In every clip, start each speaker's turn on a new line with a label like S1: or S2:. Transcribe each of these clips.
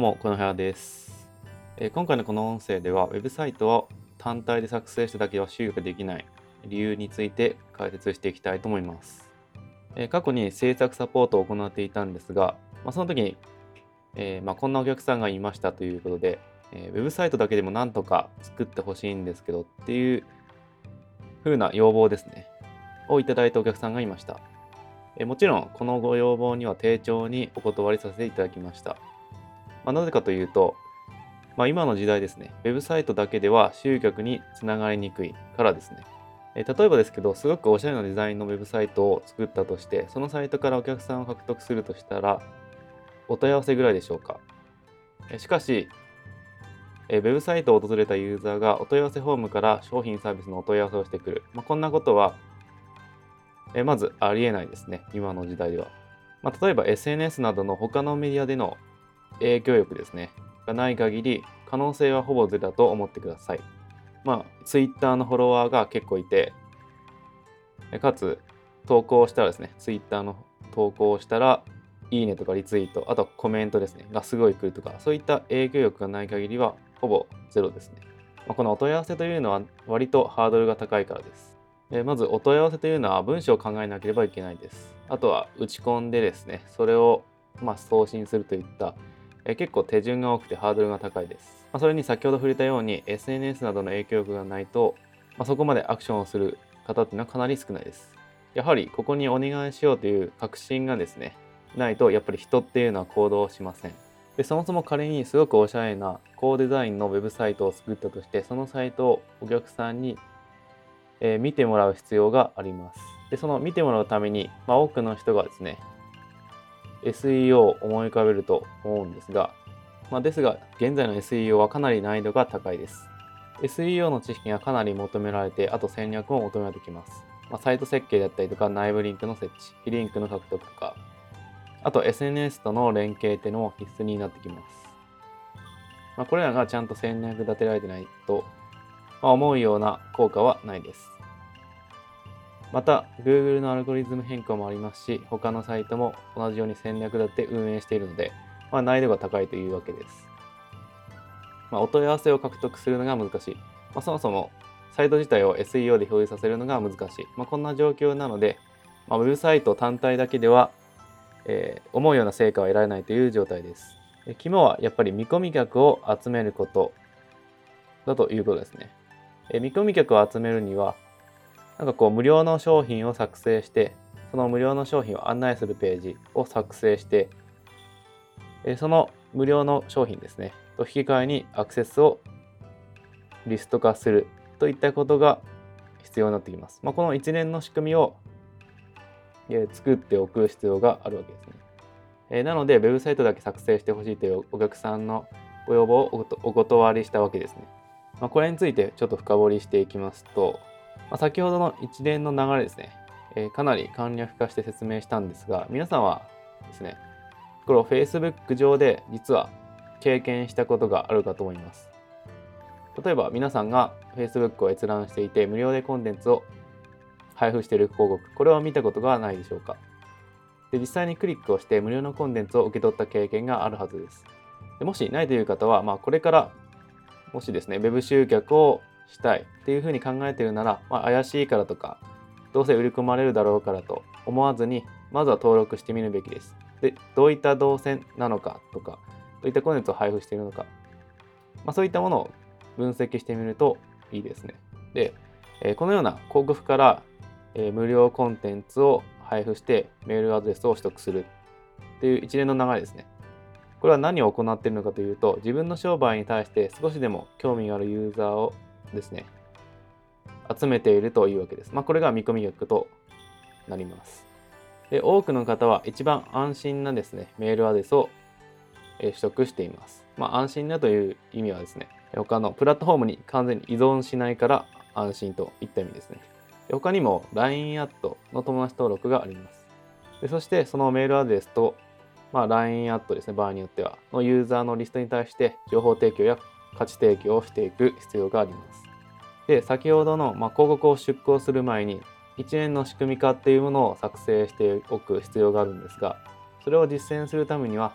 S1: どうも、この部屋です、えー、今回のこの音声では、ウェブサイトを単体で作成しただけは収益できない理由について解説していきたいと思います。えー、過去に制作サポートを行っていたんですが、まあ、その時に、えー、まあ、こんなお客さんがいましたということで、えウェブサイトだけでもなんとか作ってほしいんですけどっていう風な要望ですね、をいただいたお客さんがいました。えもちろん、このご要望には丁重にお断りさせていただきました。まあ、なぜかというと、まあ、今の時代ですね、ウェブサイトだけでは集客につながりにくいからですね。え例えばですけど、すごくおしゃれなデザインのウェブサイトを作ったとして、そのサイトからお客さんを獲得するとしたら、お問い合わせぐらいでしょうか。えしかし、えウェブサイトを訪れたユーザーがお問い合わせフォームから商品サービスのお問い合わせをしてくる。まあ、こんなことは、えまずありえないですね、今の時代では。まあ、例えば SNS などの他のメディアでの影響力ですね、がない限り、可能性はほぼゼロだと思ってください。まあ、Twitter のフォロワーが結構いて、かつ、投稿したらですね、Twitter の投稿をしたら、いいねとかリツイート、あとコメントですね、がすごい来るとか、そういった影響力がない限りは、ほぼゼロですね。まあ、このお問い合わせというのは、割とハードルが高いからです。えまず、お問い合わせというのは文章を考えなければいけないです。あとは、打ち込んでですね、それを、ま、送信するといったえ結構手順が多くてハードルが高いです。まあ、それに先ほど触れたように SNS などの影響力がないと、まあ、そこまでアクションをする方っていうのはかなり少ないです。やはりここにお願いしようという確信がですね、ないとやっぱり人っていうのは行動しません。でそもそも仮にすごくおしゃれな高デザインのウェブサイトを作ったとしてそのサイトをお客さんに、えー、見てもらう必要があります。でその見てもらうために、まあ、多くの人がですね SEO を思い浮かべると思うんですが、まあ、ですが、現在の SEO はかなり難易度が高いです。SEO の知識がかなり求められて、あと戦略も求められてきます。まあ、サイト設計だったりとか、内部リンクの設置、非リンクの獲得とか、あと SNS との連携っていうのも必須になってきます。まあ、これらがちゃんと戦略立てられてないと、まあ、思うような効果はないです。また、Google のアルゴリズム変更もありますし、他のサイトも同じように戦略立て運営しているので、まあ、難易度が高いというわけです。まあ、お問い合わせを獲得するのが難しい。まあ、そもそもサイト自体を SEO で表示させるのが難しい。まあ、こんな状況なので、まあ、ウェブサイト単体だけでは、えー、思うような成果は得られないという状態です。肝はやっぱり見込み客を集めることだということですね。え見込み客を集めるには、なんかこう無料の商品を作成して、その無料の商品を案内するページを作成して、その無料の商品ですね、と引き換えにアクセスをリスト化するといったことが必要になってきます。まあ、この一連の仕組みを作っておく必要があるわけですね。えなので、ウェブサイトだけ作成してほしいというお客さんのご要望をお断りしたわけですね。まあ、これについてちょっと深掘りしていきますと、まあ、先ほどの一連の流れですね、えー、かなり簡略化して説明したんですが、皆さんはですね、これを Facebook 上で実は経験したことがあるかと思います。例えば皆さんが Facebook を閲覧していて無料でコンテンツを配布している広告、これを見たことがないでしょうか。で実際にクリックをして無料のコンテンツを受け取った経験があるはずです。でもしないという方は、まあ、これからもしですね、Web 集客をしたいっていうふうに考えてるなら、まあ、怪しいからとか、どうせ売り込まれるだろうからと思わずに、まずは登録してみるべきです。で、どういった動線なのかとか、どういったコンテンツを配布しているのか、まあ、そういったものを分析してみるといいですね。で、え、このような広告から、え、無料コンテンツを配布してメールアドレスを取得するっていう一連の流れですね。これは何を行っているのかというと、自分の商売に対して少しでも興味があるユーザーをですね、集めているというわけです。まあ、これが見込み客となります。で、多くの方は一番安心なですね、メールアドレスを取得しています。まあ、安心だという意味はですね、他のプラットフォームに完全に依存しないから安心といった意味ですね。他にも LINE アットの友達登録があります。でそしてそのメールアドレスと、まあ、LINE アットですね、場合によっては、のユーザーのリストに対して情報提供や価値提供をしていく必要があります。で、先ほどの、ま、広告を出稿する前に一連の仕組み化っていうものを作成しておく必要があるんですが、それを実践するためには、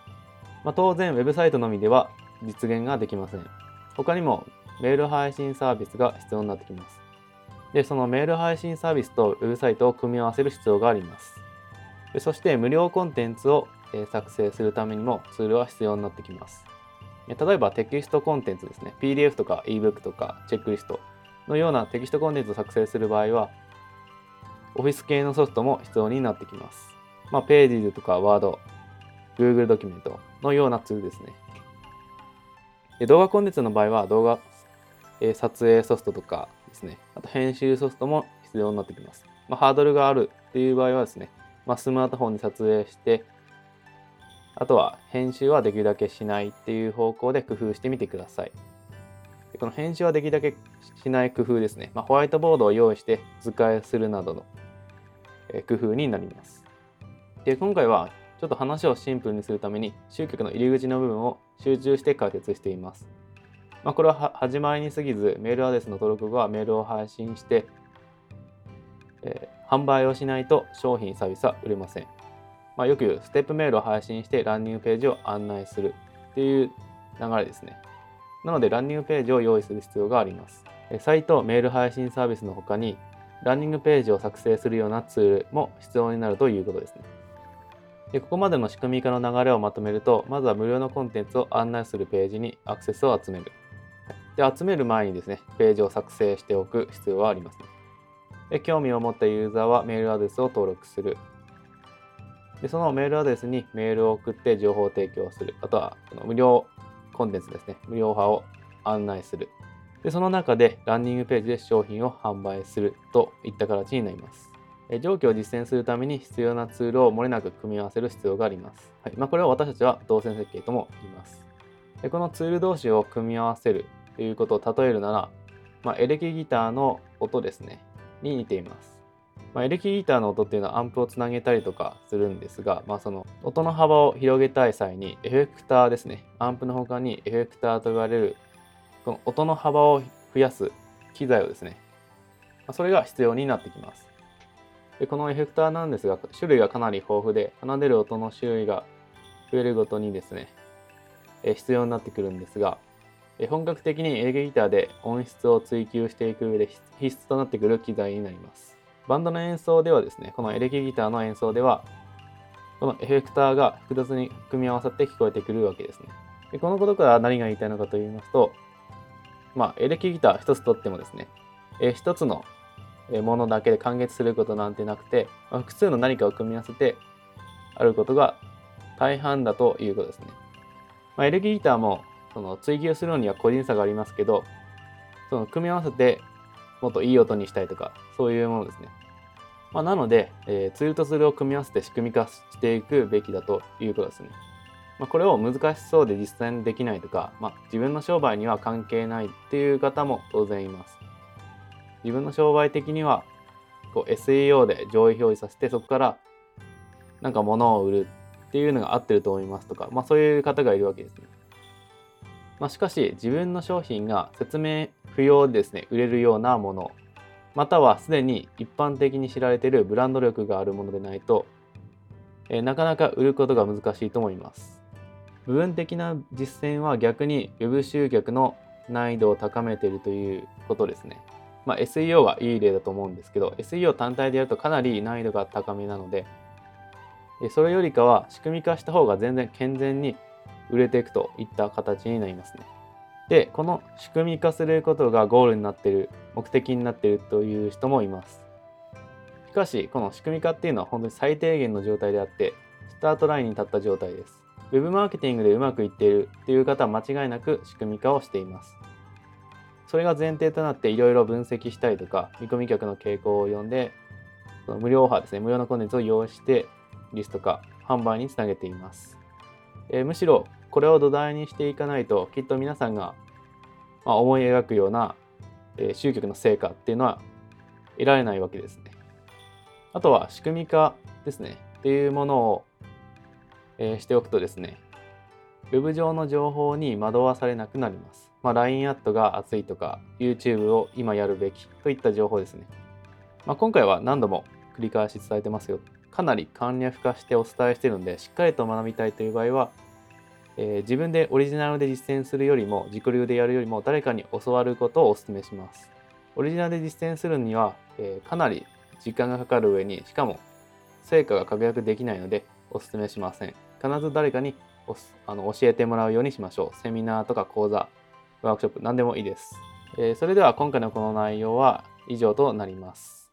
S1: ま、当然、ウェブサイトのみでは実現ができません。他にもメール配信サービスが必要になってきます。で、そのメール配信サービスとウェブサイトを組み合わせる必要があります。そして無料コンテンツを作成するためにもツールは必要になってきます。例えばテキストコンテンツですね。PDF とか ebook とかチェックリストのようなテキストコンテンツを作成する場合は、オフィス系のソフトも必要になってきます。まあ、ページズとか Word、Google ドキュメントのようなツールですね。で動画コンテンツの場合は動画、えー、撮影ソフトとかですね、あと編集ソフトも必要になってきます。まあ、ハードルがあるっていう場合はですね、まあ、スマートフォンに撮影して、あとは編集はできるだけしないっていう方向で工夫してみてください。でこの編集はできるだけしない工夫ですね。まあ、ホワイトボードを用意して図解するなどの工夫になります。で今回はちょっと話をシンプルにするために集客の入り口の部分を集中して解説しています。まあ、これは始まりに過ぎずメールアドレスの登録後はメールを配信して、えー、販売をしないと商品サービスは売れません。まあ、よく言うステップメールを配信してランニングページを案内するっていう流れですね。なのでランニングページを用意する必要があります。サイト、メール配信サービスの他にランニングページを作成するようなツールも必要になるということですね。でここまでの仕組み化の流れをまとめると、まずは無料のコンテンツを案内するページにアクセスを集める。で集める前にですね、ページを作成しておく必要はありますね。で興味を持ったユーザーはメールアドレスを登録する。でそのメールアドレスにメールを送って情報を提供する。あとは無料コンテンツですね、無料派を案内する。でその中でランニングページで商品を販売するといった形になります。上記を実践するために必要なツールを漏れなく組み合わせる必要があります。はいまあ、これを私たちは動線設計とも言います。でこのツール同士を組み合わせるということを例えるなら、まあ、エレキギターの音ですね、に似ています。まあ、エレキギターの音っていうのはアンプをつなげたりとかするんですが、まあ、その音の幅を広げたい際にエフェクターですね、アンプの他にエフェクターと言われるこの音の幅を増やす機材をですね、まあ、それが必要になってきます。でこのエフェクターなんですが、種類がかなり豊富で、奏でる音の種類が増えるごとにですね、必要になってくるんですが、本格的にエレキギターで音質を追求していく上で必須となってくる機材になります。バンドの演奏ではですね、このエレキギターの演奏では、このエフェクターが複雑に組み合わさって聞こえてくるわけですね。でこのことから何が言いたいのかと言いますと、まあ、エレキギター一つとってもですね、え一つのものだけで完結することなんてなくて、まあ、複数の何かを組み合わせてあることが大半だということですね。まあ、エレキギターもその追求するのには個人差がありますけど、その組み合わせてもっといい音にしたいとか、そういうものですね。まあ、なので、えー、ツールとツールを組み合わせて仕組み化していくべきだということですね。まあ、これを難しそうで実際にできないとか、まあ、自分の商売には関係ないっていう方も当然います。自分の商売的にはこう SEO で上位表示させてそこからなんか物を売るっていうのが合ってると思いますとか、まあ、そういう方がいるわけですね。まあ、しかし自分の商品が説明不要ですね売れるようなものまたはすでに一般的に知られているブランド力があるものでないと、えー、なかなか売ることが難しいと思います。部分的な実践は逆に Web 集客の難易度を高めているということですね。まあ、SEO はいい例だと思うんですけど、SEO 単体でやるとかなり難易度が高めなので、それよりかは仕組み化した方が全然健全に売れていくといった形になりますね。で、この仕組み化することがゴールになっている、目的になっているという人もいます。しかし、この仕組み化っていうのは本当に最低限の状態であって、スタートラインに立った状態です。Web マーケティングでうまくいっているっていう方は間違いなく仕組み化をしています。それが前提となっていろいろ分析したりとか、見込み客の傾向を読んで、その無料オファーですね、無料のコンテンツを用意して、リスト化、販売につなげています。えー、むしろ、これを土台にしていかないと、きっと皆さんが、思い描くような、えー、集客の成果っていうのは得られないわけですね。あとは仕組み化ですね。っていうものを、え、しておくとですね、Web 上の情報に惑わされなくなります。まあ、LINE アットが熱いとか、YouTube を今やるべきといった情報ですね。まあ、今回は何度も繰り返し伝えてますよ。かなり簡略化してお伝えしているので、しっかりと学びたいという場合は、えー自分でオリジナルで実践するよりも自己流でやるよりも誰かに教わることをお勧めします。オリジナルで実践するには、えーかなり時間がかかる上にしかも成果が確約できないのでお勧めしません。必ず誰かにあの教えてもらうようにしましょう。セミナーとか講座、ワークショップ、何でもいいです。えーそれでは今回のこの内容は以上となります。